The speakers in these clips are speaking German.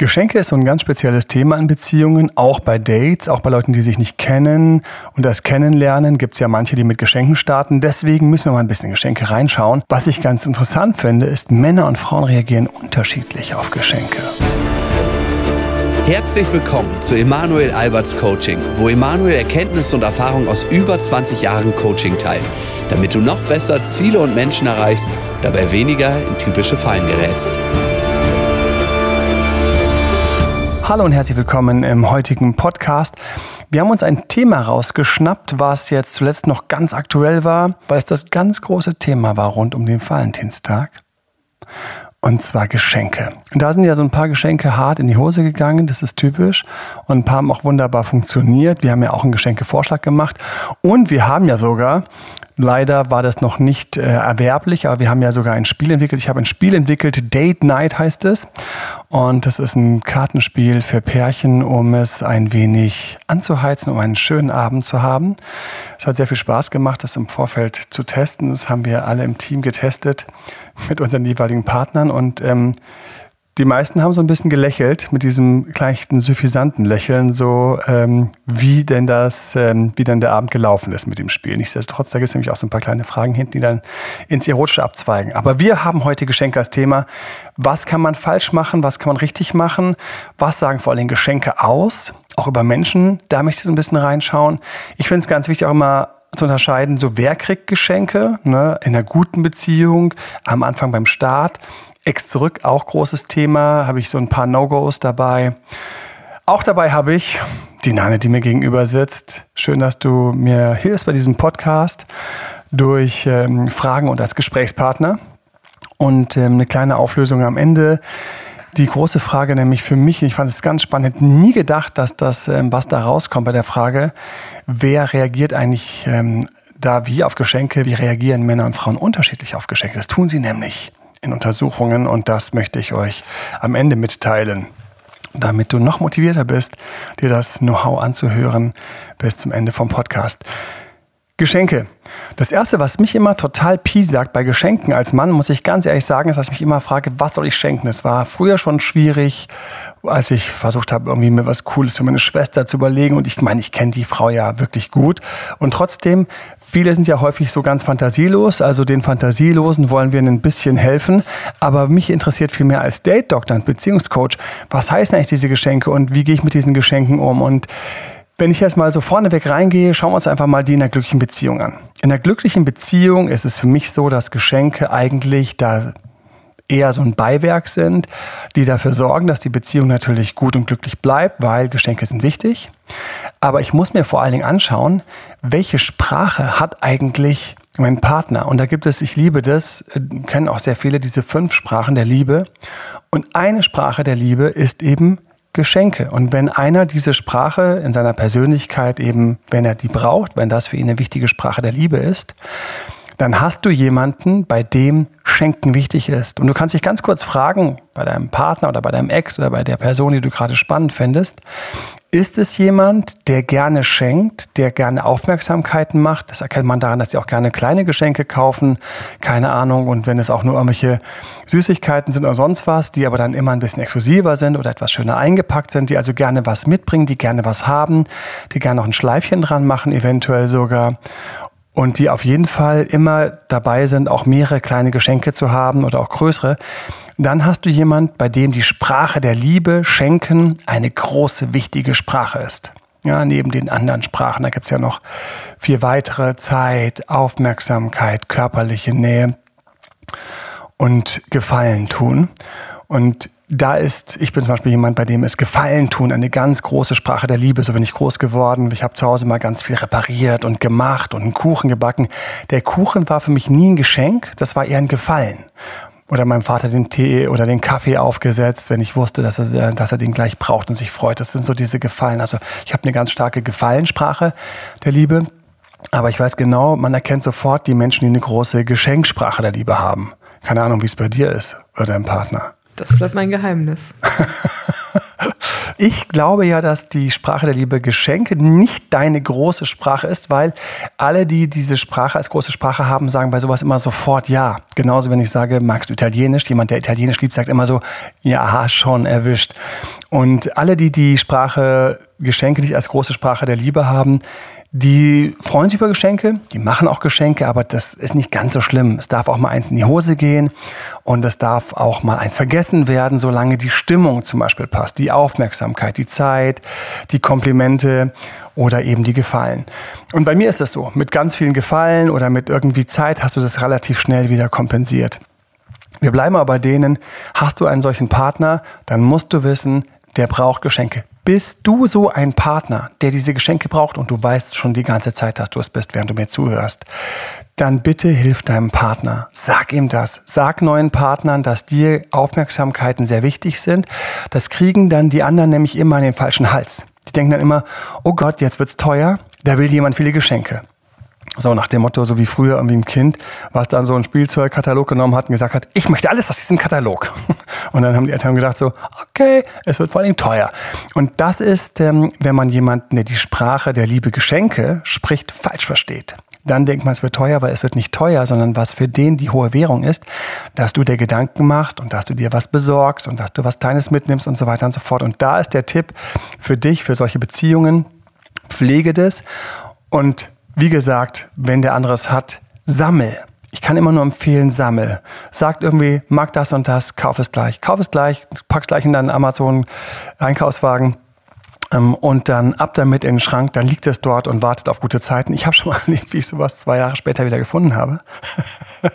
Geschenke ist so ein ganz spezielles Thema in Beziehungen, auch bei Dates, auch bei Leuten, die sich nicht kennen. Und das Kennenlernen gibt es ja manche, die mit Geschenken starten. Deswegen müssen wir mal ein bisschen Geschenke reinschauen. Was ich ganz interessant finde, ist, Männer und Frauen reagieren unterschiedlich auf Geschenke. Herzlich willkommen zu Emanuel Alberts Coaching, wo Emanuel Erkenntnisse und Erfahrung aus über 20 Jahren Coaching teilt, damit du noch besser Ziele und Menschen erreichst, dabei weniger in typische Fallen gerätst. Hallo und herzlich willkommen im heutigen Podcast. Wir haben uns ein Thema rausgeschnappt, was jetzt zuletzt noch ganz aktuell war, weil es das ganz große Thema war rund um den Valentinstag. Und zwar Geschenke. Und da sind ja so ein paar Geschenke hart in die Hose gegangen, das ist typisch. Und ein paar haben auch wunderbar funktioniert. Wir haben ja auch einen Geschenkevorschlag gemacht. Und wir haben ja sogar Leider war das noch nicht äh, erwerblich, aber wir haben ja sogar ein Spiel entwickelt. Ich habe ein Spiel entwickelt, Date Night heißt es. Und das ist ein Kartenspiel für Pärchen, um es ein wenig anzuheizen, um einen schönen Abend zu haben. Es hat sehr viel Spaß gemacht, das im Vorfeld zu testen. Das haben wir alle im Team getestet mit unseren jeweiligen Partnern. Und ähm, die meisten haben so ein bisschen gelächelt mit diesem leichten suffisanten Lächeln, so ähm, wie denn das, ähm, wie denn der Abend gelaufen ist mit dem Spiel. Nichtsdestotrotz, da gibt es nämlich auch so ein paar kleine Fragen hinten, die dann ins Erotische abzweigen. Aber wir haben heute Geschenke als Thema. Was kann man falsch machen? Was kann man richtig machen? Was sagen vor allem Geschenke aus? Auch über Menschen, da möchte ich so ein bisschen reinschauen. Ich finde es ganz wichtig auch immer zu unterscheiden, so wer kriegt Geschenke, ne, in einer guten Beziehung, am Anfang beim Start Ex zurück, auch großes Thema. Habe ich so ein paar No-Gos dabei. Auch dabei habe ich die Nane, die mir gegenüber sitzt. Schön, dass du mir hilfst bei diesem Podcast durch ähm, Fragen und als Gesprächspartner. Und ähm, eine kleine Auflösung am Ende. Die große Frage nämlich für mich, ich fand es ganz spannend, hätte nie gedacht, dass das, ähm, was da rauskommt bei der Frage, wer reagiert eigentlich ähm, da wie auf Geschenke, wie reagieren Männer und Frauen unterschiedlich auf Geschenke. Das tun sie nämlich in Untersuchungen und das möchte ich euch am Ende mitteilen, damit du noch motivierter bist, dir das Know-how anzuhören bis zum Ende vom Podcast. Geschenke. Das erste, was mich immer total sagt bei Geschenken als Mann, muss ich ganz ehrlich sagen, ist, dass ich mich immer frage, was soll ich schenken? Es war früher schon schwierig, als ich versucht habe, irgendwie mir was Cooles für meine Schwester zu überlegen. Und ich meine, ich kenne die Frau ja wirklich gut. Und trotzdem, viele sind ja häufig so ganz fantasielos. Also den Fantasielosen wollen wir ein bisschen helfen. Aber mich interessiert viel mehr als Date-Doktor und Beziehungscoach, was heißen eigentlich diese Geschenke und wie gehe ich mit diesen Geschenken um? Und wenn ich jetzt mal so vorneweg reingehe, schauen wir uns einfach mal die in der glücklichen Beziehung an. In der glücklichen Beziehung ist es für mich so, dass Geschenke eigentlich da eher so ein Beiwerk sind, die dafür sorgen, dass die Beziehung natürlich gut und glücklich bleibt, weil Geschenke sind wichtig. Aber ich muss mir vor allen Dingen anschauen, welche Sprache hat eigentlich mein Partner? Und da gibt es, ich liebe das, äh, kennen auch sehr viele diese fünf Sprachen der Liebe. Und eine Sprache der Liebe ist eben Geschenke. Und wenn einer diese Sprache in seiner Persönlichkeit eben, wenn er die braucht, wenn das für ihn eine wichtige Sprache der Liebe ist, dann hast du jemanden, bei dem Schenken wichtig ist. Und du kannst dich ganz kurz fragen, bei deinem Partner oder bei deinem Ex oder bei der Person, die du gerade spannend findest, ist es jemand, der gerne schenkt, der gerne Aufmerksamkeiten macht? Das erkennt man daran, dass sie auch gerne kleine Geschenke kaufen, keine Ahnung. Und wenn es auch nur irgendwelche Süßigkeiten sind oder sonst was, die aber dann immer ein bisschen exklusiver sind oder etwas schöner eingepackt sind, die also gerne was mitbringen, die gerne was haben, die gerne noch ein Schleifchen dran machen, eventuell sogar und die auf jeden Fall immer dabei sind, auch mehrere kleine Geschenke zu haben oder auch größere, dann hast du jemand, bei dem die Sprache der Liebe, Schenken, eine große, wichtige Sprache ist. Ja, neben den anderen Sprachen, da gibt es ja noch vier weitere Zeit, Aufmerksamkeit, körperliche Nähe und Gefallen tun. Und da ist, ich bin zum Beispiel jemand, bei dem es Gefallen tun, eine ganz große Sprache der Liebe. So bin ich groß geworden. Ich habe zu Hause mal ganz viel repariert und gemacht und einen Kuchen gebacken. Der Kuchen war für mich nie ein Geschenk, das war eher ein Gefallen. Oder meinem Vater den Tee oder den Kaffee aufgesetzt, wenn ich wusste, dass er, dass er den gleich braucht und sich freut. Das sind so diese Gefallen. Also ich habe eine ganz starke Gefallensprache der Liebe. Aber ich weiß genau, man erkennt sofort die Menschen, die eine große Geschenksprache der Liebe haben. Keine Ahnung, wie es bei dir ist oder deinem Partner. Das bleibt mein Geheimnis. Ich glaube ja, dass die Sprache der Liebe Geschenke nicht deine große Sprache ist, weil alle, die diese Sprache als große Sprache haben, sagen bei sowas immer sofort ja. Genauso, wenn ich sage, magst du Italienisch? Jemand, der Italienisch liebt, sagt immer so, ja, schon erwischt. Und alle, die die Sprache Geschenke nicht als große Sprache der Liebe haben, die freuen sich über Geschenke, die machen auch Geschenke, aber das ist nicht ganz so schlimm. Es darf auch mal eins in die Hose gehen und es darf auch mal eins vergessen werden, solange die Stimmung zum Beispiel passt, die Aufmerksamkeit, die Zeit, die Komplimente oder eben die Gefallen. Und bei mir ist das so, mit ganz vielen Gefallen oder mit irgendwie Zeit hast du das relativ schnell wieder kompensiert. Wir bleiben aber denen, hast du einen solchen Partner, dann musst du wissen, der braucht Geschenke. Bist du so ein Partner, der diese Geschenke braucht und du weißt schon die ganze Zeit, dass du es bist, während du mir zuhörst, dann bitte hilf deinem Partner. Sag ihm das. Sag neuen Partnern, dass dir Aufmerksamkeiten sehr wichtig sind. Das kriegen dann die anderen nämlich immer in den falschen Hals. Die denken dann immer, oh Gott, jetzt wird's teuer, da will jemand viele Geschenke. So nach dem Motto, so wie früher irgendwie ein Kind, was dann so einen Spielzeugkatalog genommen hat und gesagt hat, ich möchte alles aus diesem Katalog. Und dann haben die Eltern gedacht so, okay, es wird vor allem teuer. Und das ist, ähm, wenn man jemanden, der die Sprache der Liebe Geschenke spricht, falsch versteht. Dann denkt man, es wird teuer, weil es wird nicht teuer, sondern was für den die hohe Währung ist, dass du dir Gedanken machst und dass du dir was besorgst und dass du was Kleines mitnimmst und so weiter und so fort. Und da ist der Tipp für dich, für solche Beziehungen, pflege das und wie gesagt, wenn der andere es hat, sammel. Ich kann immer nur empfehlen, sammel. Sagt irgendwie, mag das und das, kauf es gleich. Kauf es gleich, pack es gleich in deinen Amazon-Einkaufswagen ähm, und dann ab damit in den Schrank, dann liegt es dort und wartet auf gute Zeiten. Ich habe schon mal erlebt, wie ich sowas zwei Jahre später wieder gefunden habe.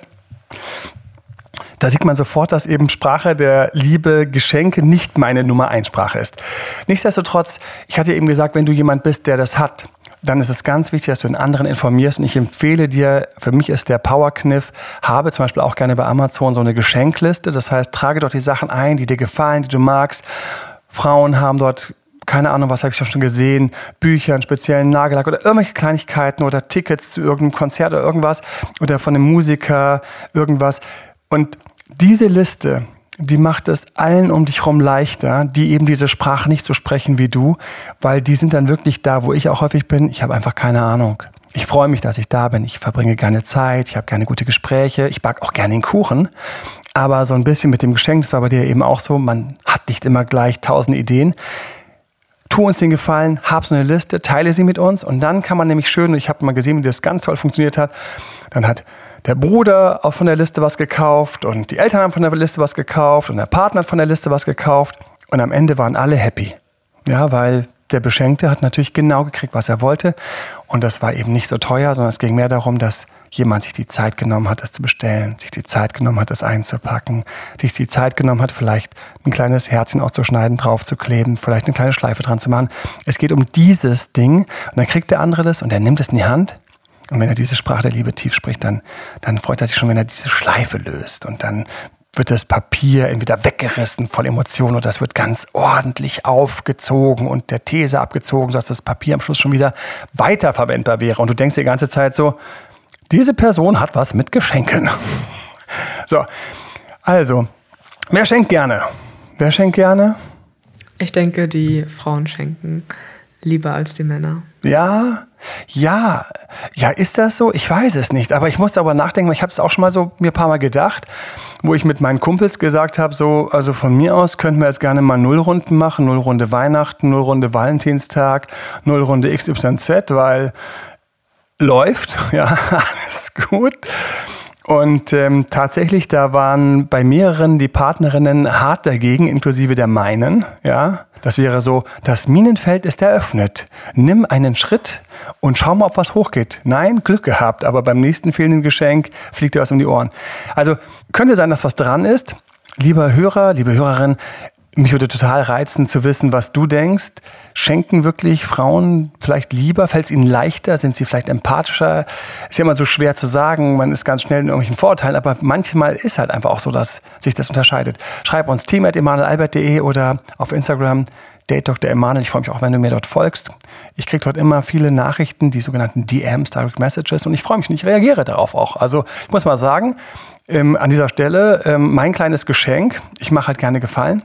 da sieht man sofort, dass eben Sprache der Liebe, Geschenke nicht meine Nummer eins Sprache ist. Nichtsdestotrotz, ich hatte eben gesagt, wenn du jemand bist, der das hat, dann ist es ganz wichtig, dass du den anderen informierst. Und ich empfehle dir, für mich ist der Powerkniff, habe zum Beispiel auch gerne bei Amazon so eine Geschenkliste. Das heißt, trage dort die Sachen ein, die dir gefallen, die du magst. Frauen haben dort keine Ahnung, was habe ich schon gesehen, Bücher, einen speziellen Nagellack oder irgendwelche Kleinigkeiten oder Tickets zu irgendeinem Konzert oder irgendwas oder von einem Musiker irgendwas. Und diese Liste, die macht es allen um dich herum leichter, die eben diese Sprache nicht so sprechen wie du, weil die sind dann wirklich da, wo ich auch häufig bin. Ich habe einfach keine Ahnung. Ich freue mich, dass ich da bin. Ich verbringe gerne Zeit. Ich habe gerne gute Gespräche. Ich backe auch gerne den Kuchen. Aber so ein bisschen mit dem Geschenk, das war bei dir eben auch so, man hat nicht immer gleich tausend Ideen. Tu uns den Gefallen, hab so eine Liste, teile sie mit uns und dann kann man nämlich schön, ich habe mal gesehen, wie das ganz toll funktioniert hat, dann hat der Bruder auch von der Liste was gekauft und die Eltern haben von der Liste was gekauft und der Partner hat von der Liste was gekauft und am Ende waren alle happy. Ja, weil der Beschenkte hat natürlich genau gekriegt, was er wollte und das war eben nicht so teuer, sondern es ging mehr darum, dass jemand sich die Zeit genommen hat, das zu bestellen, sich die Zeit genommen hat, das einzupacken, sich die Zeit genommen hat, vielleicht ein kleines Herzchen auszuschneiden, draufzukleben, vielleicht eine kleine Schleife dran zu machen. Es geht um dieses Ding und dann kriegt der andere das und er nimmt es in die Hand und wenn er diese Sprache der Liebe tief spricht, dann, dann freut er sich schon, wenn er diese Schleife löst. Und dann wird das Papier entweder weggerissen voll Emotionen oder es wird ganz ordentlich aufgezogen und der These abgezogen, sodass das Papier am Schluss schon wieder weiterverwendbar wäre. Und du denkst die ganze Zeit so, diese Person hat was mit Geschenken. So, also, wer schenkt gerne? Wer schenkt gerne? Ich denke, die Frauen schenken lieber als die Männer. Ja, ja, ja, ist das so? Ich weiß es nicht. Aber ich musste aber nachdenken, ich habe es auch schon mal so mir ein paar Mal gedacht, wo ich mit meinen Kumpels gesagt habe, so, also von mir aus könnten wir jetzt gerne mal Nullrunden machen, Nullrunde Weihnachten, Nullrunde Valentinstag, Nullrunde XYZ, weil läuft, ja, alles gut. Und ähm, tatsächlich, da waren bei mehreren die Partnerinnen hart dagegen, inklusive der meinen, ja. Das wäre so, das Minenfeld ist eröffnet. Nimm einen Schritt und schau mal, ob was hochgeht. Nein, Glück gehabt, aber beim nächsten fehlenden Geschenk fliegt dir was um die Ohren. Also könnte sein, dass was dran ist. Lieber Hörer, liebe Hörerin, mich würde total reizen zu wissen, was du denkst. Schenken wirklich Frauen vielleicht lieber? Fällt es ihnen leichter? Sind sie vielleicht empathischer? Ist ja immer so schwer zu sagen. Man ist ganz schnell in irgendwelchen Vorurteilen. Aber manchmal ist halt einfach auch so, dass sich das unterscheidet. Schreib uns team.emanuelalbert.de oder auf Instagram Date. Ich freue mich auch, wenn du mir dort folgst. Ich kriege dort immer viele Nachrichten, die sogenannten DMs, Direct Messages. Und ich freue mich und ich reagiere darauf auch. Also ich muss mal sagen, ähm, an dieser Stelle ähm, mein kleines Geschenk. Ich mache halt gerne Gefallen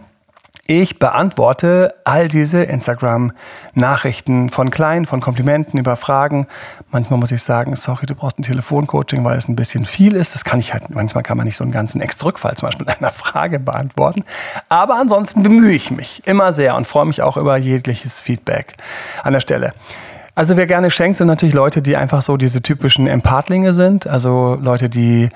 Ich beantworte all diese Instagram-Nachrichten von klein, von Komplimenten über Fragen. Manchmal muss ich sagen, sorry, du brauchst ein Telefoncoaching, weil es ein bisschen viel ist. Das kann ich halt, manchmal kann man nicht so einen ganzen Extra-Rückfall zum Beispiel mit einer Frage beantworten. Aber ansonsten bemühe ich mich immer sehr und freue mich auch über jegliches Feedback an der Stelle. Also wer gerne schenkt, sind natürlich Leute, die einfach so diese typischen Empathlinge sind. Also Leute, die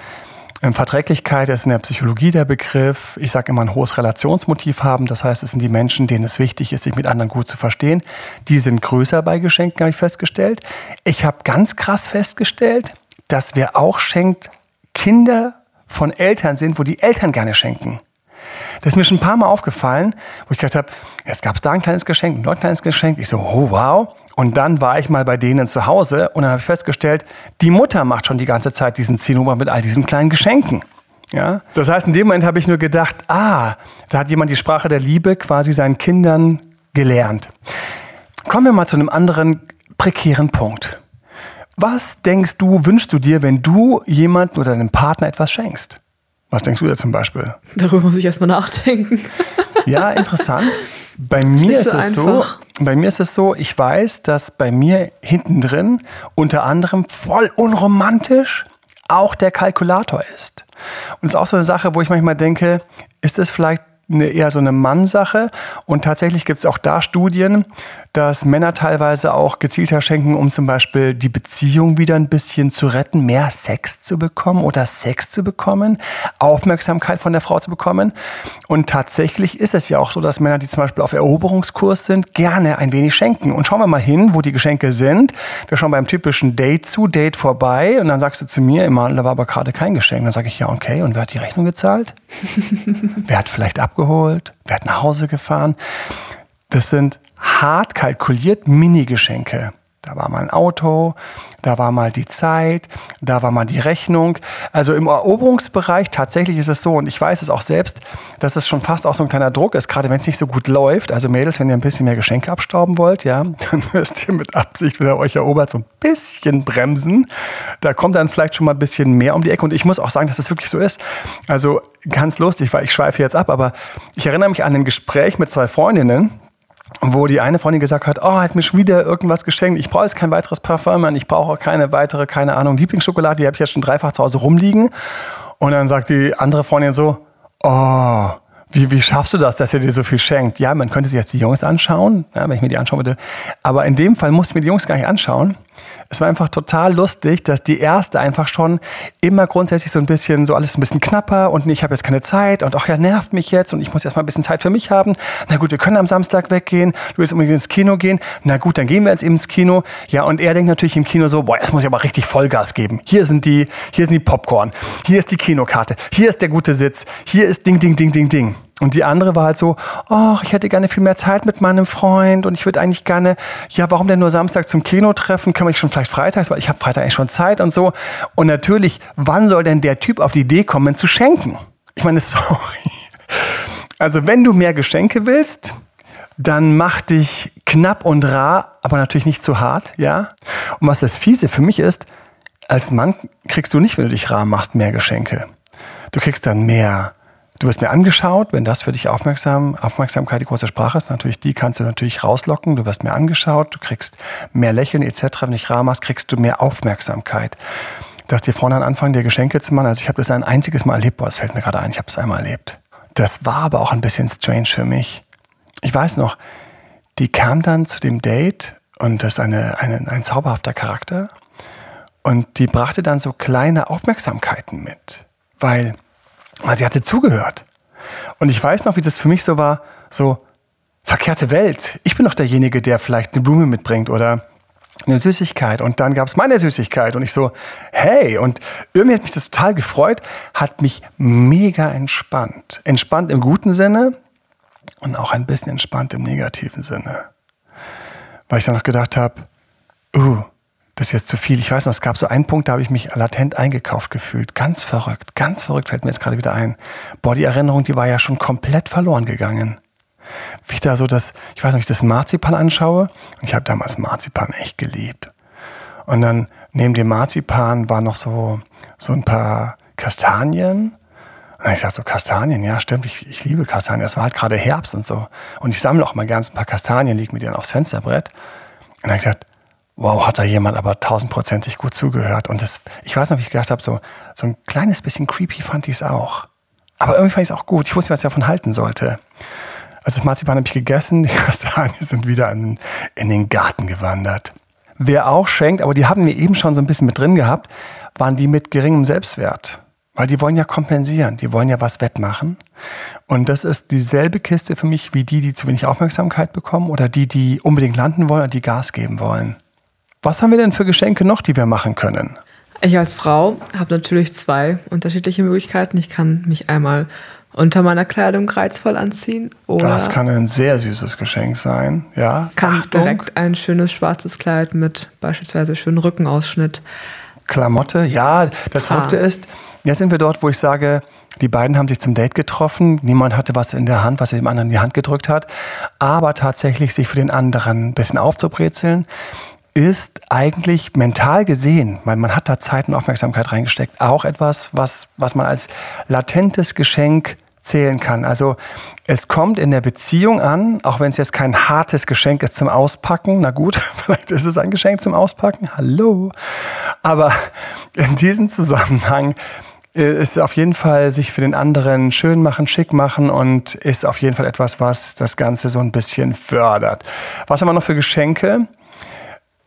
Verträglichkeit ist in der Psychologie der Begriff. Ich sage immer ein hohes Relationsmotiv haben. Das heißt, es sind die Menschen, denen es wichtig ist, sich mit anderen gut zu verstehen. Die sind größer bei Geschenken, habe ich festgestellt. Ich habe ganz krass festgestellt, dass wer auch schenkt, Kinder von Eltern sind, wo die Eltern gerne schenken. Das ist mir schon ein paar Mal aufgefallen, wo ich gedacht habe, es gab da ein kleines Geschenk dort ein kleines Geschenk. Ich so, oh wow. Und dann war ich mal bei denen zu Hause und dann habe ich festgestellt, die Mutter macht schon die ganze Zeit diesen Zinnober mit all diesen kleinen Geschenken. Ja? Das heißt, in dem Moment habe ich nur gedacht, ah, da hat jemand die Sprache der Liebe quasi seinen Kindern gelernt. Kommen wir mal zu einem anderen prekären Punkt. Was denkst du, wünschst du dir, wenn du jemandem oder deinem Partner etwas schenkst? Was denkst du dir zum Beispiel? Darüber muss ich erstmal nachdenken. Ja, interessant. Bei mir ist, so es so, bei mir ist es so, ich weiß, dass bei mir hinten drin unter anderem voll unromantisch auch der Kalkulator ist. Und es ist auch so eine Sache, wo ich manchmal denke, ist es vielleicht eine, eher so eine Mannsache. Und tatsächlich gibt es auch da Studien, dass Männer teilweise auch gezielter schenken, um zum Beispiel die Beziehung wieder ein bisschen zu retten, mehr Sex zu bekommen oder Sex zu bekommen, Aufmerksamkeit von der Frau zu bekommen. Und tatsächlich ist es ja auch so, dass Männer, die zum Beispiel auf Eroberungskurs sind, gerne ein wenig schenken. Und schauen wir mal hin, wo die Geschenke sind. Wir schauen beim typischen Date zu, Date vorbei. Und dann sagst du zu mir, Emanuel, da war aber gerade kein Geschenk. Dann sage ich, ja, okay. Und wer hat die Rechnung gezahlt? wer hat vielleicht abgeholt? Wer hat nach Hause gefahren? Das sind hart kalkuliert Mini-Geschenke. Da war mal ein Auto, da war mal die Zeit, da war mal die Rechnung. Also im Eroberungsbereich tatsächlich ist es so, und ich weiß es auch selbst, dass es schon fast auch so ein kleiner Druck ist, gerade wenn es nicht so gut läuft. Also Mädels, wenn ihr ein bisschen mehr Geschenke abstauben wollt, ja, dann müsst ihr mit Absicht, wenn ihr euch erobert, so ein bisschen bremsen. Da kommt dann vielleicht schon mal ein bisschen mehr um die Ecke. Und ich muss auch sagen, dass es das wirklich so ist. Also ganz lustig, weil ich schweife jetzt ab, aber ich erinnere mich an ein Gespräch mit zwei Freundinnen, wo die eine Freundin gesagt hat, oh, hat mir schon wieder irgendwas geschenkt. Ich brauche jetzt kein weiteres Parfum. Ich brauche auch keine weitere, keine Ahnung, Lieblingsschokolade. Die habe ich ja schon dreifach zu Hause rumliegen. Und dann sagt die andere Freundin so, oh, wie, wie schaffst du das, dass er dir so viel schenkt? Ja, man könnte sich jetzt die Jungs anschauen, ja, wenn ich mir die anschauen würde. Aber in dem Fall musste ich mir die Jungs gar nicht anschauen. Es war einfach total lustig, dass die erste einfach schon immer grundsätzlich so ein bisschen, so alles ein bisschen knapper und ich habe jetzt keine Zeit und ach ja, nervt mich jetzt und ich muss erstmal ein bisschen Zeit für mich haben. Na gut, wir können am Samstag weggehen, du willst unbedingt ins Kino gehen. Na gut, dann gehen wir jetzt eben ins Kino. Ja, und er denkt natürlich im Kino so, boah, jetzt muss ich aber richtig Vollgas geben. Hier sind die, hier sind die Popcorn, hier ist die Kinokarte, hier ist der gute Sitz, hier ist Ding, Ding, Ding, Ding, Ding. Und die andere war halt so, ach, ich hätte gerne viel mehr Zeit mit meinem Freund und ich würde eigentlich gerne, ja, warum denn nur Samstag zum Kino treffen? Kann man schon vielleicht freitags, weil ich habe Freitag eigentlich schon Zeit und so. Und natürlich, wann soll denn der Typ auf die Idee kommen, zu schenken? Ich meine, sorry. Also wenn du mehr Geschenke willst, dann mach dich knapp und rar, aber natürlich nicht zu hart, ja? Und was das Fiese für mich ist, als Mann kriegst du nicht, wenn du dich rar machst, mehr Geschenke. Du kriegst dann mehr Du wirst mir angeschaut, wenn das für dich aufmerksam, Aufmerksamkeit die große Sprache ist, natürlich die kannst du natürlich rauslocken. Du wirst mir angeschaut, du kriegst mehr Lächeln etc. Wenn ich rar machst, kriegst du mehr Aufmerksamkeit. Dass die Frauen dann anfangen, dir Geschenke zu machen. Also ich habe das ein einziges Mal erlebt, boah, das fällt mir gerade ein, ich habe es einmal erlebt. Das war aber auch ein bisschen strange für mich. Ich weiß noch, die kam dann zu dem Date und das ist eine, eine, ein zauberhafter Charakter. Und die brachte dann so kleine Aufmerksamkeiten mit. Weil weil sie hatte zugehört. Und ich weiß noch, wie das für mich so war, so verkehrte Welt. Ich bin doch derjenige, der vielleicht eine Blume mitbringt oder eine Süßigkeit und dann gab es meine Süßigkeit und ich so, hey, und irgendwie hat mich das total gefreut, hat mich mega entspannt. Entspannt im guten Sinne und auch ein bisschen entspannt im negativen Sinne. Weil ich dann noch gedacht habe, uh, das ist jetzt zu viel. Ich weiß noch, es gab so einen Punkt, da habe ich mich latent eingekauft gefühlt. Ganz verrückt, ganz verrückt fällt mir jetzt gerade wieder ein. Boah, die Erinnerung, die war ja schon komplett verloren gegangen. Wie ich da so das, ich weiß nicht, das Marzipan anschaue. Und ich habe damals Marzipan echt geliebt. Und dann neben dem Marzipan war noch so, so ein paar Kastanien. Und dann ich dachte so, Kastanien, ja stimmt, ich, ich liebe Kastanien. Es war halt gerade Herbst und so. Und ich sammle auch mal gerne ein paar Kastanien, liege mit denen aufs Fensterbrett. Und dann habe ich gedacht, wow, hat da jemand aber tausendprozentig gut zugehört. Und das, ich weiß noch, wie ich gedacht habe, so, so ein kleines bisschen creepy fand ich es auch. Aber irgendwie fand ich es auch gut. Ich wusste, was ich davon halten sollte. Also das Marzipan habe ich gegessen, die Kastanien sind wieder in, in den Garten gewandert. Wer auch schenkt, aber die haben wir eben schon so ein bisschen mit drin gehabt, waren die mit geringem Selbstwert. Weil die wollen ja kompensieren, die wollen ja was wettmachen. Und das ist dieselbe Kiste für mich wie die, die zu wenig Aufmerksamkeit bekommen oder die, die unbedingt landen wollen und die Gas geben wollen. Was haben wir denn für Geschenke noch, die wir machen können? Ich als Frau habe natürlich zwei unterschiedliche Möglichkeiten. Ich kann mich einmal unter meiner Kleidung reizvoll anziehen. Oder das kann ein sehr süßes Geschenk sein, ja. Kann Achtung. direkt ein schönes schwarzes Kleid mit beispielsweise schönen Rückenausschnitt. Klamotte, ja. Das Verrückte ist, jetzt sind wir dort, wo ich sage, die beiden haben sich zum Date getroffen. Niemand hatte was in der Hand, was er dem anderen in die Hand gedrückt hat. Aber tatsächlich sich für den anderen ein bisschen aufzubrezeln, ist eigentlich mental gesehen, weil man hat da Zeit und Aufmerksamkeit reingesteckt, auch etwas, was, was man als latentes Geschenk zählen kann. Also es kommt in der Beziehung an, auch wenn es jetzt kein hartes Geschenk ist zum Auspacken. Na gut, vielleicht ist es ein Geschenk zum Auspacken. Hallo. Aber in diesem Zusammenhang äh, ist auf jeden Fall sich für den anderen schön machen, schick machen und ist auf jeden Fall etwas, was das Ganze so ein bisschen fördert. Was haben wir noch für Geschenke?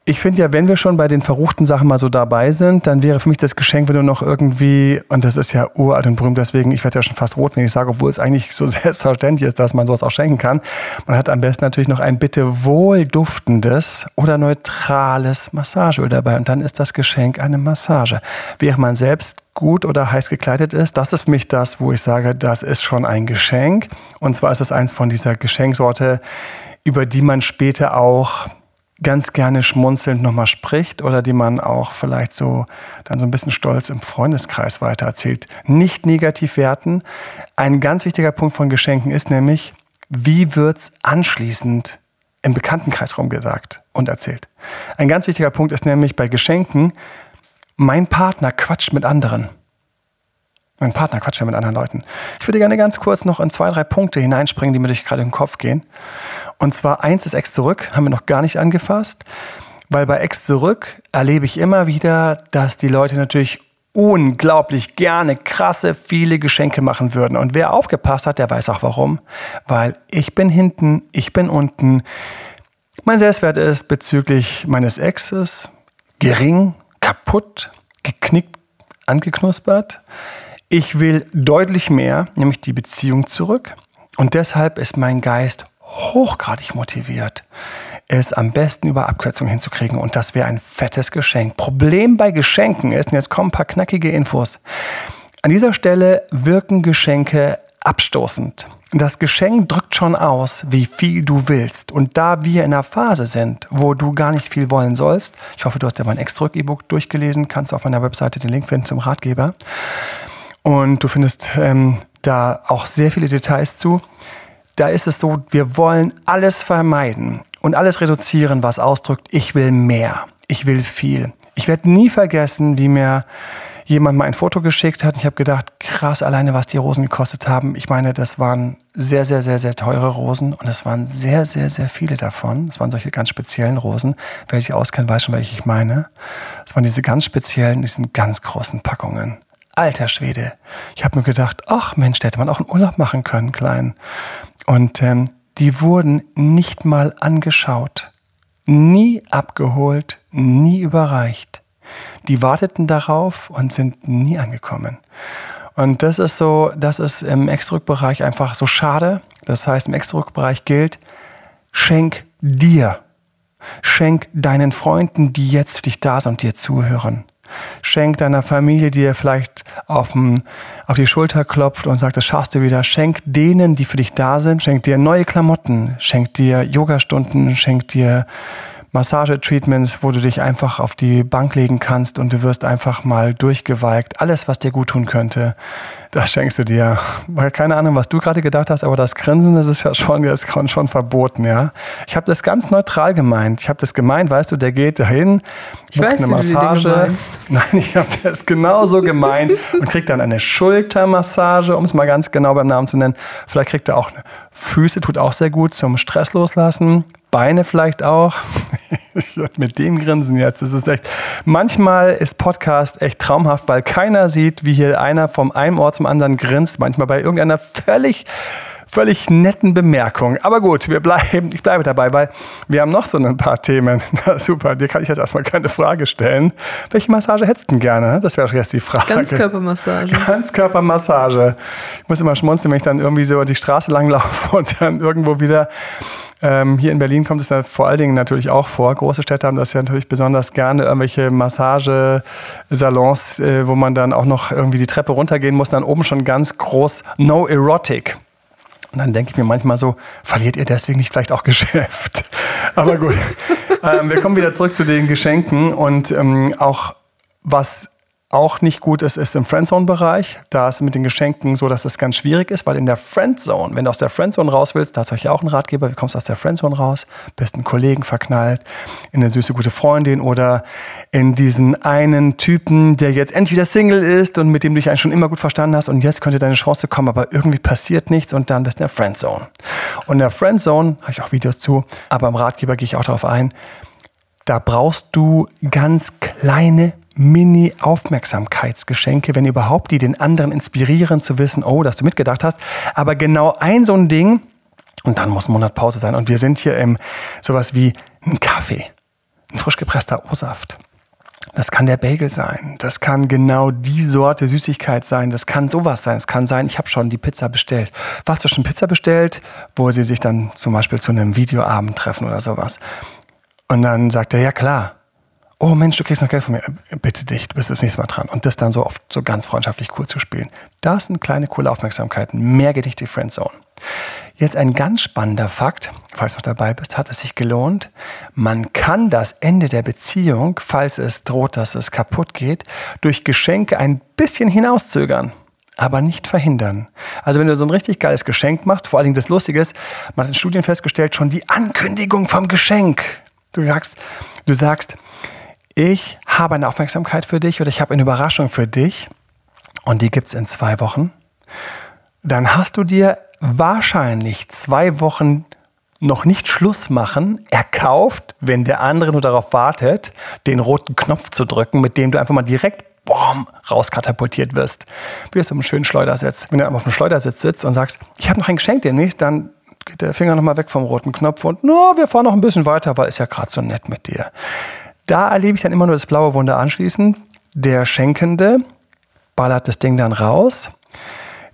Ich finde ja, wenn wir schon bei den verruchten Sachen mal so dabei sind, dann wäre für mich das Geschenk, wenn du noch irgendwie, und das ist ja uralt und berühmt, deswegen, ich werde ja schon fast rot, wenn ich sage, obwohl es eigentlich so selbstverständlich ist, dass man sowas auch schenken kann. Man hat am besten natürlich noch ein bitte wohl duftendes oder neutrales Massageöl dabei. Und dann ist das Geschenk eine Massage. Während man selbst gut oder heiß gekleidet ist, das ist für mich das, wo ich sage, das ist schon ein Geschenk. Und zwar ist es eins von dieser Geschenksorte, über die man später auch ganz gerne schmunzelnd nochmal spricht oder die man auch vielleicht so dann so ein bisschen stolz im Freundeskreis weitererzählt. Nicht negativ werten. Ein ganz wichtiger Punkt von Geschenken ist nämlich, wie wird's anschließend im Bekanntenkreis rumgesagt und erzählt. Ein ganz wichtiger Punkt ist nämlich bei Geschenken, mein Partner quatscht mit anderen. Mein Partner quatscht ja mit anderen Leuten. Ich würde gerne ganz kurz noch in zwei, drei Punkte hineinspringen, die mir durch gerade im Kopf gehen. Und zwar eins ist Ex zurück, haben wir noch gar nicht angefasst, weil bei Ex zurück erlebe ich immer wieder, dass die Leute natürlich unglaublich gerne krasse, viele Geschenke machen würden. Und wer aufgepasst hat, der weiß auch warum. Weil ich bin hinten, ich bin unten. Mein Selbstwert ist bezüglich meines Exes gering, kaputt, geknickt, angeknuspert. Ich will deutlich mehr, nämlich die Beziehung zurück. Und deshalb ist mein Geist hochgradig motiviert, es am besten über Abkürzung hinzukriegen. Und das wäre ein fettes Geschenk. Problem bei Geschenken ist, und jetzt kommen ein paar knackige Infos. An dieser Stelle wirken Geschenke abstoßend. Das Geschenk drückt schon aus, wie viel du willst. Und da wir in einer Phase sind, wo du gar nicht viel wollen sollst, ich hoffe, du hast ja mein Extra-E-Book durchgelesen, kannst auf meiner Webseite den Link finden zum Ratgeber. Und du findest ähm, da auch sehr viele Details zu. Da ist es so, wir wollen alles vermeiden und alles reduzieren, was ausdrückt, ich will mehr, ich will viel. Ich werde nie vergessen, wie mir jemand mal ein Foto geschickt hat. Ich habe gedacht, krass, alleine was die Rosen gekostet haben. Ich meine, das waren sehr, sehr, sehr, sehr teure Rosen und es waren sehr, sehr, sehr viele davon. Es waren solche ganz speziellen Rosen. Wer sich auskennt, weiß schon, welche ich meine. Es waren diese ganz speziellen, diesen ganz großen Packungen. Alter Schwede. Ich habe mir gedacht, ach Mensch, da hätte man auch einen Urlaub machen können, klein. Und ähm, die wurden nicht mal angeschaut, nie abgeholt, nie überreicht. Die warteten darauf und sind nie angekommen. Und das ist so, das ist im Exdruckbereich einfach so schade. Das heißt, im Exdruckbereich gilt, schenk dir. Schenk deinen Freunden, die jetzt für dich da sind und dir zuhören. Schenk deiner Familie, die dir vielleicht auf, die Schulter klopft und sagt, das schaffst du wieder. Schenk denen, die für dich da sind. Schenk dir neue Klamotten. Schenk dir Yogastunden. Schenk dir Massagetreatments, wo du dich einfach auf die Bank legen kannst und du wirst einfach mal durchgeweigt. Alles, was dir gut tun könnte, das schenkst du dir. Weil keine Ahnung, was du gerade gedacht hast, aber das Grinsen, das ist ja schon, das ist schon verboten, ja. Ich habe das ganz neutral gemeint. Ich habe das gemeint, weißt du, der geht dahin, ich bucht weiß, eine Massage. Nein, ich habe das genauso gemeint und kriegt dann eine Schultermassage, um es mal ganz genau beim Namen zu nennen. Vielleicht kriegt er auch eine Füße, tut auch sehr gut zum Stress loslassen. Beine vielleicht auch. Ich würde mit dem grinsen jetzt. Das ist echt. Manchmal ist Podcast echt traumhaft, weil keiner sieht, wie hier einer vom einen Ort zum anderen grinst. Manchmal bei irgendeiner völlig völlig netten Bemerkung. Aber gut, wir bleiben, ich bleibe dabei, weil wir haben noch so ein paar Themen. Na super, dir kann ich jetzt erstmal keine Frage stellen. Welche Massage hättest du denn gerne? Das wäre jetzt die Frage. Ganzkörpermassage. Ganzkörpermassage. Ich muss immer schmunzeln, wenn ich dann irgendwie so die Straße lang laufe und dann irgendwo wieder ähm, hier in Berlin kommt es vor allen Dingen natürlich auch vor. Große Städte haben das ja natürlich besonders gerne, irgendwelche Massagesalons, äh, wo man dann auch noch irgendwie die Treppe runtergehen muss, dann oben schon ganz groß No Erotic. Und dann denke ich mir manchmal so, verliert ihr deswegen nicht vielleicht auch Geschäft? Aber gut, ähm, wir kommen wieder zurück zu den Geschenken und ähm, auch was auch nicht gut ist, ist im Friendzone-Bereich. Da ist mit den Geschenken so, dass es ganz schwierig ist, weil in der Friendzone, wenn du aus der Friendzone raus willst, da du euch ja auch einen Ratgeber, wie kommst du aus der Friendzone raus? Bist einen Kollegen verknallt, in eine süße gute Freundin oder in diesen einen Typen, der jetzt entweder Single ist und mit dem du dich eigentlich schon immer gut verstanden hast und jetzt könnte deine Chance kommen, aber irgendwie passiert nichts und dann bist du in der Friendzone. Und in der Friendzone, habe ich auch Videos zu, aber im Ratgeber gehe ich auch darauf ein, da brauchst du ganz kleine Mini-Aufmerksamkeitsgeschenke, wenn überhaupt, die den anderen inspirieren zu wissen, oh, dass du mitgedacht hast. Aber genau ein so ein Ding, und dann muss ein Monat Pause sein. Und wir sind hier im sowas wie ein Kaffee, ein frisch gepresster O-Saft. Das kann der Bagel sein. Das kann genau die Sorte Süßigkeit sein. Das kann sowas sein. Es kann sein, ich habe schon die Pizza bestellt. Hast du schon Pizza bestellt, wo sie sich dann zum Beispiel zu einem Videoabend treffen oder sowas? Und dann sagt er, ja klar oh Mensch, du kriegst noch Geld von mir, bitte dich, du bist das nächste Mal dran. Und das dann so oft so ganz freundschaftlich cool zu spielen. Das sind kleine, coole Aufmerksamkeiten. Mehr geht nicht die Friendzone. Jetzt ein ganz spannender Fakt, falls du noch dabei bist, hat es sich gelohnt. Man kann das Ende der Beziehung, falls es droht, dass es kaputt geht, durch Geschenke ein bisschen hinauszögern aber nicht verhindern. Also wenn du so ein richtig geiles Geschenk machst, vor allen Dingen das Lustige ist, man hat in Studien festgestellt, schon die Ankündigung vom Geschenk. Du sagst, du sagst, ich habe eine Aufmerksamkeit für dich oder ich habe eine Überraschung für dich und die gibt es in zwei Wochen, dann hast du dir wahrscheinlich zwei Wochen noch nicht Schluss machen, erkauft, wenn der andere nur darauf wartet, den roten Knopf zu drücken, mit dem du einfach mal direkt boom, rauskatapultiert wirst. Wie auf einem schönen Schleudersitz. Wenn du auf einem Schleudersitz sitzt und sagst, ich habe noch ein Geschenk demnächst, dann geht der Finger nochmal weg vom roten Knopf und no, wir fahren noch ein bisschen weiter, weil ist ja gerade so nett mit dir. Da erlebe ich dann immer nur das blaue Wunder anschließend. Der Schenkende ballert das Ding dann raus.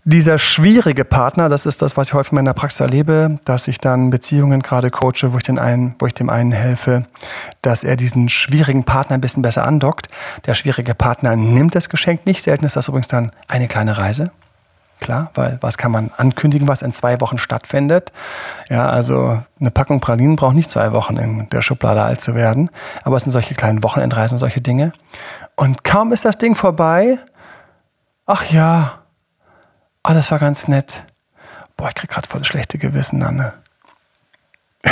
Dieser schwierige Partner, das ist das, was ich häufig in meiner Praxis erlebe, dass ich dann Beziehungen gerade coache, wo ich, den einen, wo ich dem einen helfe, dass er diesen schwierigen Partner ein bisschen besser andockt. Der schwierige Partner nimmt das Geschenk nicht. Selten ist das übrigens dann eine kleine Reise. Klar, weil was kann man ankündigen, was in zwei Wochen stattfindet? Ja, also eine Packung Pralinen braucht nicht zwei Wochen in der Schublade alt zu werden. Aber es sind solche kleinen Wochenendreisen und solche Dinge. Und kaum ist das Ding vorbei, ach ja, oh, das war ganz nett. Boah, ich krieg gerade voll das schlechte Gewissen, Anne. mir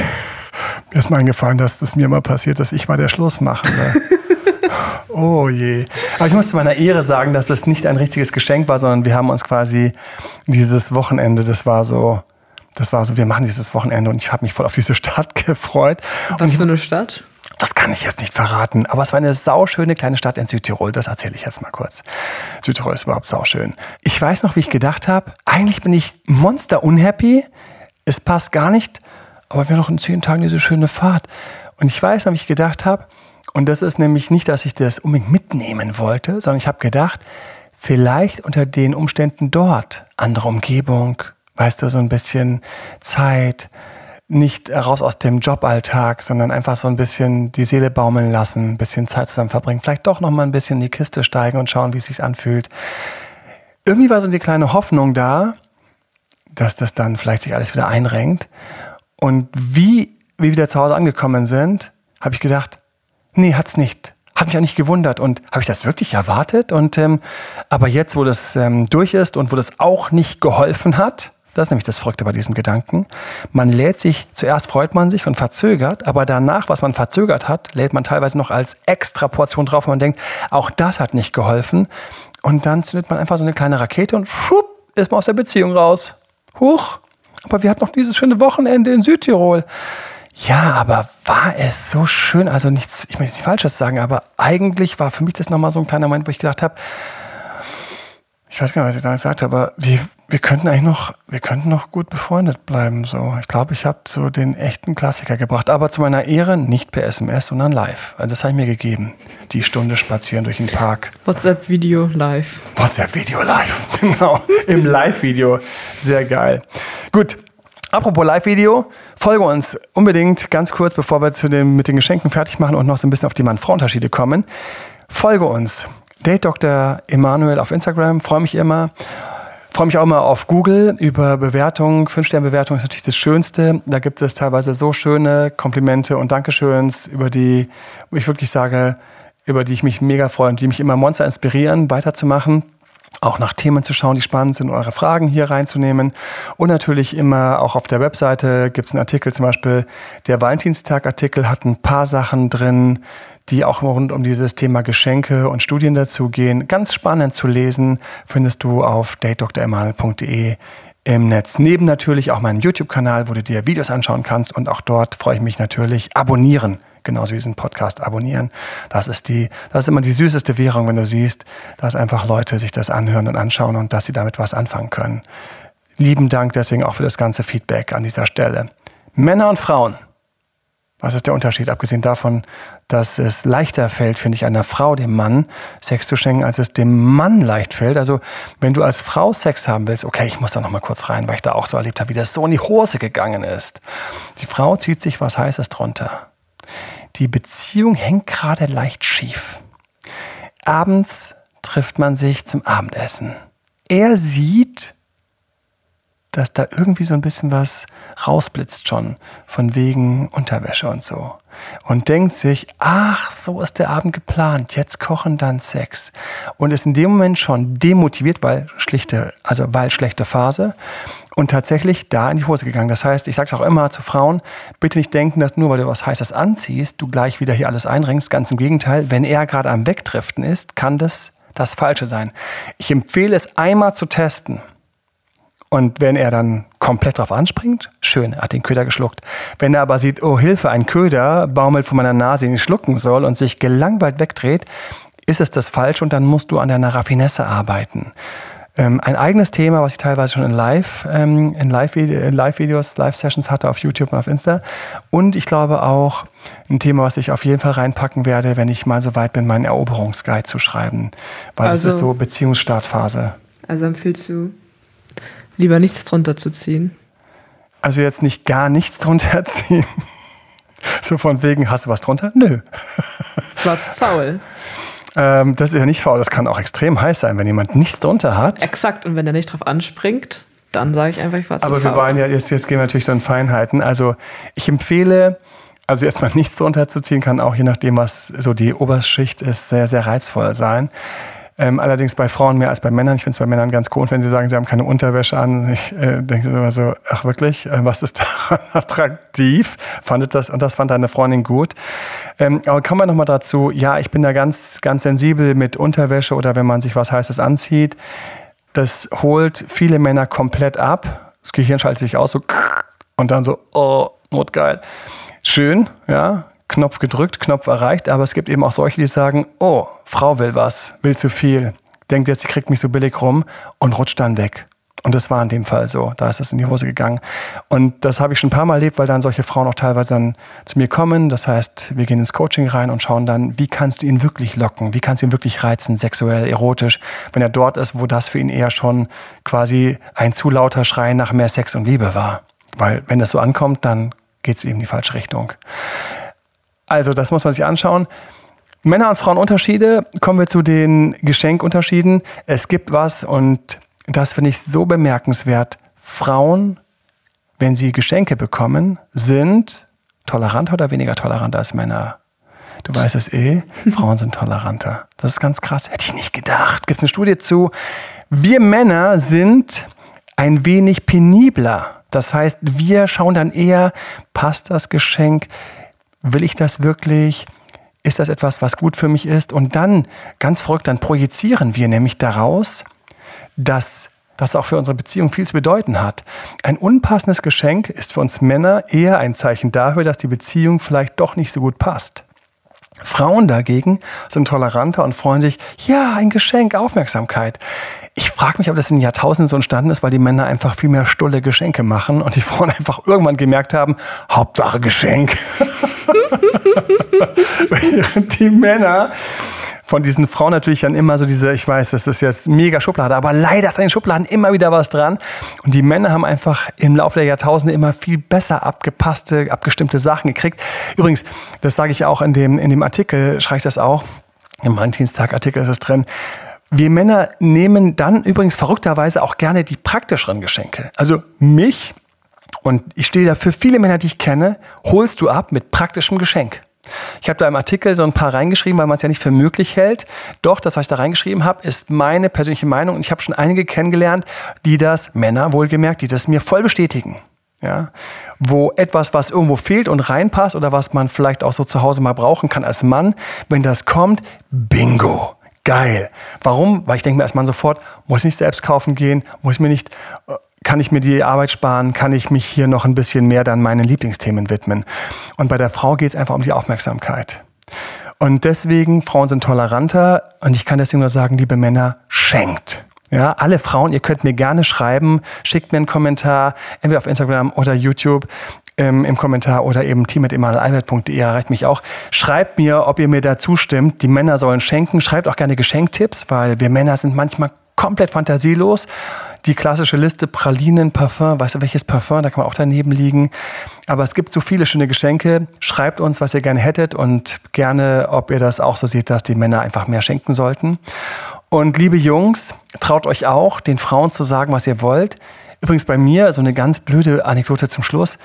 ist mal eingefallen, dass das mir mal passiert, dass ich war der Schlussmachende. Oh je. Aber ich muss zu meiner Ehre sagen, dass es nicht ein richtiges Geschenk war, sondern wir haben uns quasi dieses Wochenende, das war so, das war so, wir machen dieses Wochenende und ich habe mich voll auf diese Stadt gefreut. Was für eine Stadt? Das kann ich jetzt nicht verraten, aber es war eine sauschöne kleine Stadt in Südtirol. Das erzähle ich jetzt mal kurz. Südtirol ist überhaupt sauschön. Ich weiß noch, wie ich gedacht habe, eigentlich bin ich monster unhappy. Es passt gar nicht, aber wir haben noch in zehn Tagen diese schöne Fahrt. Und ich weiß noch, wie ich gedacht habe, und das ist nämlich nicht, dass ich das unbedingt mitnehmen wollte, sondern ich habe gedacht, vielleicht unter den Umständen dort, andere Umgebung, weißt du, so ein bisschen Zeit, nicht raus aus dem Joballtag, sondern einfach so ein bisschen die Seele baumeln lassen, ein bisschen Zeit zusammen verbringen, vielleicht doch noch mal ein bisschen in die Kiste steigen und schauen, wie es sich anfühlt. Irgendwie war so die kleine Hoffnung da, dass das dann vielleicht sich alles wieder einrenkt. Und wie wir wieder zu Hause angekommen sind, habe ich gedacht, nee, hat's nicht. Hat mich auch nicht gewundert. Und habe ich das wirklich erwartet? Und ähm, aber jetzt, wo das ähm, durch ist und wo das auch nicht geholfen hat, das ist nämlich das Verrückte bei diesem Gedanken. Man lädt sich, zuerst freut man sich und verzögert, aber danach, was man verzögert hat, lädt man teilweise noch als extra Portion drauf und man denkt, auch das hat nicht geholfen. Und dann zündet man einfach so eine kleine Rakete und schwupp, ist man aus der Beziehung raus. Huch, aber wir hatten noch dieses schöne Wochenende in Südtirol. Ja, aber war es so schön? Also nichts, ich möchte nichts Falsches sagen, aber eigentlich war für mich das nochmal so ein kleiner Moment, wo ich gedacht habe, ich weiß gar nicht, was ich da gesagt habe, aber wir, wir könnten eigentlich noch, wir könnten noch gut befreundet bleiben. So, ich glaube, ich habe so den echten Klassiker gebracht, aber zu meiner Ehre nicht per SMS, sondern live. Also das habe ich mir gegeben. Die Stunde spazieren durch den Park. WhatsApp-Video live. WhatsApp-Video live, genau. Im Live-Video. Sehr geil. Gut. Apropos Live-Video, folge uns unbedingt ganz kurz, bevor wir zu den, mit den Geschenken fertig machen und noch so ein bisschen auf die Mann-Frau-Unterschiede kommen. Folge uns Date Dr. Emanuel auf Instagram, freue mich immer. Freue mich auch immer auf Google über Bewertungen. Fünf-Sterne-Bewertung ist natürlich das Schönste. Da gibt es teilweise so schöne Komplimente und Dankeschöns, über die, ich wirklich sage, über die ich mich mega freue und die mich immer Monster inspirieren, weiterzumachen auch nach Themen zu schauen, die spannend sind, eure Fragen hier reinzunehmen. Und natürlich immer auch auf der Webseite gibt es einen Artikel, zum Beispiel der Valentinstag-Artikel hat ein paar Sachen drin, die auch rund um dieses Thema Geschenke und Studien dazu gehen. Ganz spannend zu lesen, findest du auf datedrmal.de im Netz. Neben natürlich auch meinem YouTube-Kanal, wo du dir Videos anschauen kannst. Und auch dort freue ich mich natürlich. Abonnieren genauso wie diesen Podcast abonnieren. Das ist die, das ist immer die süßeste Währung, wenn du siehst, dass einfach Leute sich das anhören und anschauen und dass sie damit was anfangen können. Lieben Dank deswegen auch für das ganze Feedback an dieser Stelle. Männer und Frauen. Was ist der Unterschied? Abgesehen davon, dass es leichter fällt, finde ich, einer Frau dem Mann Sex zu schenken, als es dem Mann leicht fällt. Also, wenn du als Frau Sex haben willst, okay, ich muss da noch mal kurz rein, weil ich da auch so erlebt habe, wie das so in die Hose gegangen ist. Die Frau zieht sich was Heißes drunter. Die Beziehung hängt gerade leicht schief. Abends trifft man sich zum Abendessen. Er sieht, dass da irgendwie so ein bisschen was rausblitzt schon, von wegen Unterwäsche und so. Und denkt sich, ach, so ist der Abend geplant, jetzt kochen, dann Sex. Und ist in dem Moment schon demotiviert, weil schlichte, also weil schlechte Phase und tatsächlich da in die Hose gegangen. Das heißt, ich sage es auch immer zu Frauen, bitte nicht denken, dass nur weil du was Heißes anziehst, du gleich wieder hier alles einringst. Ganz im Gegenteil, wenn er gerade am Wegdriften ist, kann das das Falsche sein. Ich empfehle es einmal zu testen. Und wenn er dann komplett drauf anspringt, schön, er hat den Köder geschluckt. Wenn er aber sieht, oh Hilfe, ein Köder baumelt von meiner Nase, den ich schlucken soll und sich gelangweilt wegdreht, ist es das falsch und dann musst du an deiner Raffinesse arbeiten. Ähm, ein eigenes Thema, was ich teilweise schon in Live, ähm, in Live-Videos, Live-Sessions hatte auf YouTube und auf Insta. Und ich glaube auch ein Thema, was ich auf jeden Fall reinpacken werde, wenn ich mal so weit bin, meinen Eroberungsguide zu schreiben. Weil also, das ist so Beziehungsstartphase. Also empfiehlst du lieber nichts drunter zu ziehen? Also jetzt nicht gar nichts drunter ziehen. So von wegen, hast du was drunter? Nö. Was faul. Ähm, das ist ja nicht faul, das kann auch extrem heiß sein, wenn jemand nichts drunter hat. Exakt, und wenn der nicht drauf anspringt, dann sage ich einfach, ich war Aber wir wollen ja, jetzt, jetzt gehen wir natürlich so in Feinheiten. Also ich empfehle, also erstmal nichts drunter zu ziehen, kann auch je nachdem, was so die Oberschicht ist, sehr, sehr reizvoll sein. Ähm, allerdings bei Frauen mehr als bei Männern. Ich finde es bei Männern ganz cool, wenn sie sagen, sie haben keine Unterwäsche an. Ich äh, denke immer so, ach wirklich, äh, was ist daran attraktiv? Fandet das, und das fand deine Freundin gut. Ähm, aber kommen wir nochmal dazu, ja, ich bin da ganz, ganz sensibel mit Unterwäsche oder wenn man sich was Heißes anzieht. Das holt viele Männer komplett ab. Das Gehirn schaltet sich aus so und dann so, oh, notgeil. Schön, ja, Knopf gedrückt, Knopf erreicht, aber es gibt eben auch solche, die sagen, oh, Frau will was, will zu viel, denkt jetzt, sie kriegt mich so billig rum und rutscht dann weg. Und das war in dem Fall so. Da ist es in die Hose gegangen. Und das habe ich schon ein paar Mal erlebt, weil dann solche Frauen auch teilweise dann zu mir kommen. Das heißt, wir gehen ins Coaching rein und schauen dann, wie kannst du ihn wirklich locken? Wie kannst du ihn wirklich reizen, sexuell, erotisch, wenn er dort ist, wo das für ihn eher schon quasi ein zu lauter Schrei nach mehr Sex und Liebe war. Weil wenn das so ankommt, dann geht es eben in die falsche Richtung. Also, das muss man sich anschauen. Männer und Frauen Unterschiede. Kommen wir zu den Geschenkunterschieden. Es gibt was und das finde ich so bemerkenswert. Frauen, wenn sie Geschenke bekommen, sind toleranter oder weniger tolerant als Männer? Du weißt es eh, Frauen sind toleranter. Das ist ganz krass. Hätte ich nicht gedacht. Gibt es eine Studie zu? Wir Männer sind ein wenig penibler. Das heißt, wir schauen dann eher, passt das Geschenk? Will ich das wirklich? Ist das etwas, was gut für mich ist? Und dann, ganz verrückt, dann projizieren wir nämlich daraus, dass das auch für unsere Beziehung viel zu bedeuten hat. Ein unpassendes Geschenk ist für uns Männer eher ein Zeichen dafür, dass die Beziehung vielleicht doch nicht so gut passt. Frauen dagegen sind toleranter und freuen sich, ja, ein Geschenk, Aufmerksamkeit. Ich frage mich, ob das in Jahrtausenden so entstanden ist, weil die Männer einfach viel mehr stulle Geschenke machen und die Frauen einfach irgendwann gemerkt haben, Hauptsache Geschenk. Während die Männer von diesen Frauen natürlich dann immer so diese, ich weiß, das ist jetzt mega Schublade, aber leider ist an den Schubladen immer wieder was dran. Und die Männer haben einfach im Laufe der Jahrtausende immer viel besser abgepasste, abgestimmte Sachen gekriegt. Übrigens, das sage ich auch in dem, in dem Artikel, schreibe ich das auch, im Valentinstag-Artikel ist es drin. Wir Männer nehmen dann übrigens verrückterweise auch gerne die praktischeren Geschenke. Also mich, und ich stehe da für viele Männer, die ich kenne, holst du ab mit praktischem Geschenk. Ich habe da im Artikel so ein paar reingeschrieben, weil man es ja nicht für möglich hält. Doch, das, was ich da reingeschrieben habe, ist meine persönliche Meinung. Und ich habe schon einige kennengelernt, die das, Männer wohlgemerkt, die das mir voll bestätigen. Ja, wo etwas, was irgendwo fehlt und reinpasst oder was man vielleicht auch so zu Hause mal brauchen kann als Mann, wenn das kommt, bingo, geil. Warum? Weil ich denke mir als Mann sofort, muss ich nicht selbst kaufen gehen, muss ich mir nicht äh, kann ich mir die Arbeit sparen, kann ich mich hier noch ein bisschen mehr dann meinen Lieblingsthemen widmen. Und bei der Frau geht es einfach um die Aufmerksamkeit. Und deswegen, Frauen sind toleranter und ich kann deswegen nur sagen, liebe Männer, schenkt. Ja, alle Frauen, ihr könnt mir gerne schreiben, schickt mir einen Kommentar, entweder auf Instagram oder YouTube ähm, im Kommentar oder eben team.emanuelalbert.de erreicht mich auch. Schreibt mir, ob ihr mir da zustimmt. Die Männer sollen schenken. Schreibt auch gerne Geschenktipps, weil wir Männer sind manchmal komplett fantasielos die klassische Liste Pralinen, Parfum, weißt du welches Parfum, da kann man auch daneben liegen. Aber es gibt so viele schöne Geschenke. Schreibt uns, was ihr gerne hättet und gerne, ob ihr das auch so seht, dass die Männer einfach mehr schenken sollten. Und liebe Jungs, traut euch auch, den Frauen zu sagen, was ihr wollt. Übrigens bei mir, so eine ganz blöde Anekdote zum Schluss.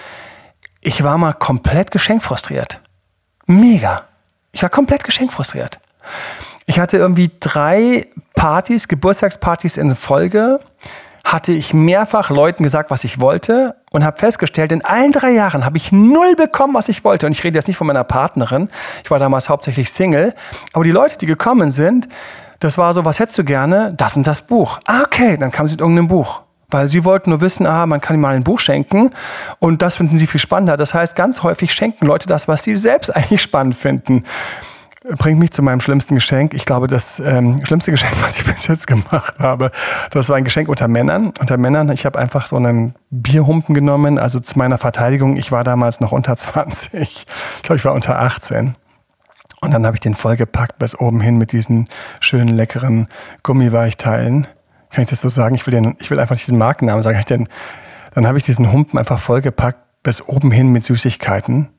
Ich war mal komplett geschenkfrustriert. Mega. Ich war komplett geschenkfrustriert. Ich hatte irgendwie drei Partys, Geburtstagspartys in Folge hatte ich mehrfach Leuten gesagt, was ich wollte und habe festgestellt, in allen drei Jahren habe ich null bekommen, was ich wollte. Und ich rede jetzt nicht von meiner Partnerin. Ich war damals hauptsächlich Single. Aber die Leute, die gekommen sind, das war so, was hättest du gerne? Das und das Buch. Ah, okay, dann kam sie mit irgendeinem Buch. Weil sie wollten nur wissen, ah, man kann ihm mal ein Buch schenken und das finden sie viel spannender. Das heißt, ganz häufig schenken Leute das, was sie selbst eigentlich spannend finden bringt mich zu meinem schlimmsten Geschenk. Ich glaube, das ähm, schlimmste Geschenk, was ich bis jetzt gemacht habe, das war ein Geschenk unter Männern. Unter Männern, ich habe einfach so einen Bierhumpen genommen. Also zu meiner Verteidigung, ich war damals noch unter 20. Ich glaube, ich war unter 18. Und dann habe ich den vollgepackt bis oben hin mit diesen schönen, leckeren Gummiweichteilen. Kann ich das so sagen? Ich will, den, ich will einfach nicht den Markennamen sagen. Den, dann habe ich diesen Humpen einfach vollgepackt bis oben hin mit Süßigkeiten.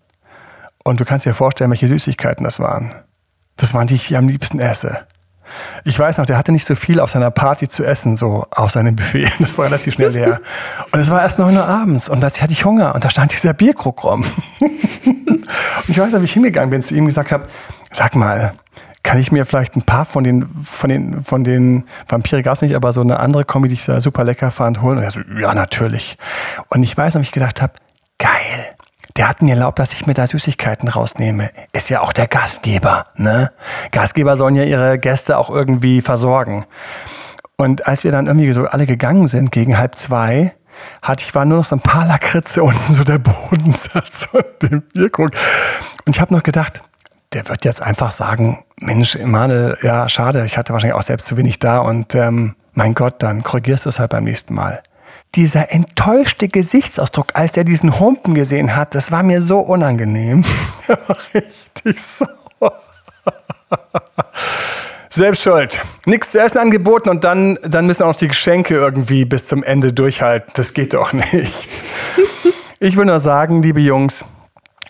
Und du kannst dir vorstellen, welche Süßigkeiten das waren. Das waren die, die ich am liebsten esse. Ich weiß noch, der hatte nicht so viel auf seiner Party zu essen, so auf seinem Buffet. Das war relativ schnell leer. Und es war erst 9 Uhr abends und plötzlich hatte ich Hunger und da stand dieser Bierkrug rum. und ich weiß noch, wie ich hingegangen bin, zu ihm gesagt habe, sag mal, kann ich mir vielleicht ein paar von den, von den, von den Vampire gab es nicht, aber so eine andere Kombi, die ich super lecker fand, holen? Und er so, ja, natürlich. Und ich weiß noch, wie ich gedacht habe, geil der hat mir erlaubt, dass ich mir da Süßigkeiten rausnehme. Ist ja auch der Gastgeber, ne? Gastgeber sollen ja ihre Gäste auch irgendwie versorgen. Und als wir dann irgendwie so alle gegangen sind, gegen halb zwei, hatte ich war nur noch so ein paar Lakritze unten, so der Bodensatz und dem Bierkrug. Und ich habe noch gedacht, der wird jetzt einfach sagen, Mensch, Emanuel, ja, schade, ich hatte wahrscheinlich auch selbst zu wenig da und ähm, mein Gott, dann korrigierst du es halt beim nächsten Mal dieser enttäuschte Gesichtsausdruck, als er diesen Humpen gesehen hat, das war mir so unangenehm. Richtig sauer. Selbst schuld. Nichts zu essen angeboten und dann, dann müssen auch noch die Geschenke irgendwie bis zum Ende durchhalten. Das geht doch nicht. Ich will nur sagen, liebe Jungs,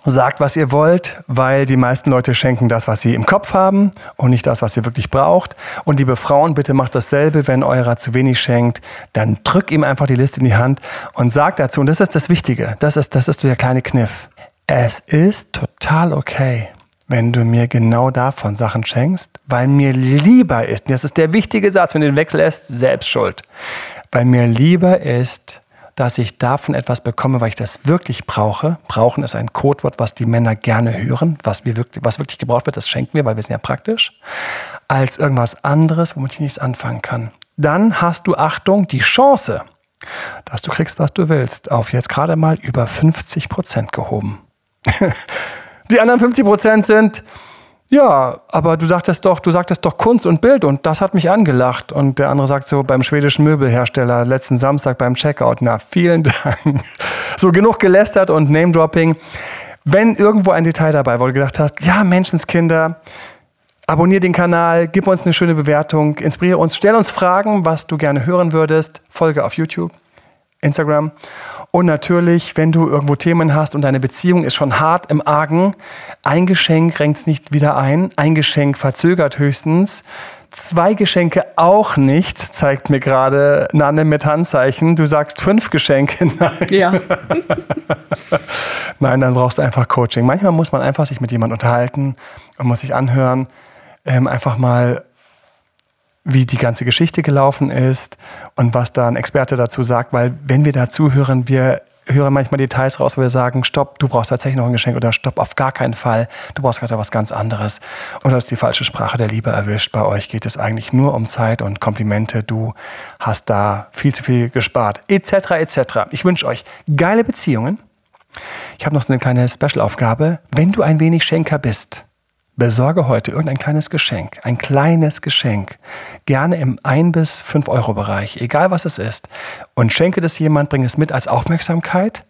Sagt, was ihr wollt, weil die meisten Leute schenken das, was sie im Kopf haben und nicht das, was ihr wirklich braucht. Und liebe Frauen, bitte macht dasselbe, wenn eurer zu wenig schenkt, dann drückt ihm einfach die Liste in die Hand und sagt dazu, und das ist das Wichtige, das ist, das ist der kleine Kniff. es ist total okay, wenn du mir genau davon Sachen schenkst, weil mir lieber ist, das ist der wichtige Satz, wenn du den weglässt, selbst schuld, weil mir lieber ist, dass ich davon etwas bekomme, weil ich das wirklich brauche. Brauchen ist ein Codewort, was die Männer gerne hören, was, wir wirklich, was wirklich gebraucht wird, das schenken wir, weil wir sind ja praktisch, als irgendwas anderes, womit ich nichts anfangen kann. Dann hast du, Achtung, die Chance, dass du kriegst, was du willst, auf jetzt gerade mal über 50 Prozent gehoben. die anderen 50 Prozent sind, ja, aber du sagtest doch, du sagtest doch Kunst und Bild und das hat mich angelacht. Und der andere sagt so beim schwedischen Möbelhersteller letzten Samstag beim Checkout, na, vielen Dank. So genug gelästert und Name-Dropping. Wenn irgendwo ein Detail dabei war, wo du gedacht hast, ja, Menschenskinder, abonnier den Kanal, gib uns eine schöne Bewertung, inspiriere uns, stell uns Fragen, was du gerne hören würdest, folge auf YouTube, Instagram und natürlich, wenn du irgendwo Themen hast und deine Beziehung ist schon hart im Argen, ein Geschenk renkt es nicht wieder ein, ein Geschenk verzögert höchstens. Zwei Geschenke auch nicht, zeigt mir gerade Nanne mit Handzeichen. Du sagst fünf Geschenke. Nein. Ja. Nein, dann brauchst du einfach Coaching. Manchmal muss man einfach sich mit jemandem unterhalten und muss sich anhören, ähm, einfach mal wie die ganze Geschichte gelaufen ist und was da ein Experte dazu sagt, weil wenn wir dazu hören, wir hören manchmal Details raus, wo wir sagen, stopp, du brauchst tatsächlich noch ein Geschenk oder stopp, auf gar keinen Fall, du brauchst gerade was ganz anderes. Oder ist die falsche Sprache der Liebe erwischt. Bei euch geht es eigentlich nur um Zeit und Komplimente. Du hast da viel zu viel gespart, etc., etc. Ich wünsche euch geile Beziehungen. Ich habe noch so eine kleine Special-Aufgabe. Wenn du ein wenig Schenker bist, Besorge heute irgendein kleines Geschenk, ein kleines Geschenk, gerne im 1 bis 5 Euro Bereich, egal was es ist, und schenke das jemand, bring es mit als Aufmerksamkeit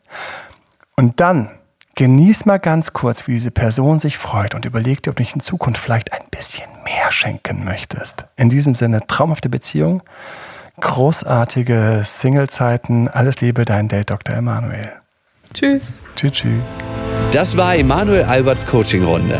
und dann genieß mal ganz kurz, wie diese Person sich freut und überleg dir, ob du nicht in Zukunft vielleicht ein bisschen mehr schenken möchtest. In diesem Sinne, traumhafte Beziehung, großartige Singlezeiten, alles Liebe, dein Date Dr. Emanuel. Tschüss. Tschüss. tschüss. Das war Emanuel Alberts Coaching-Runde.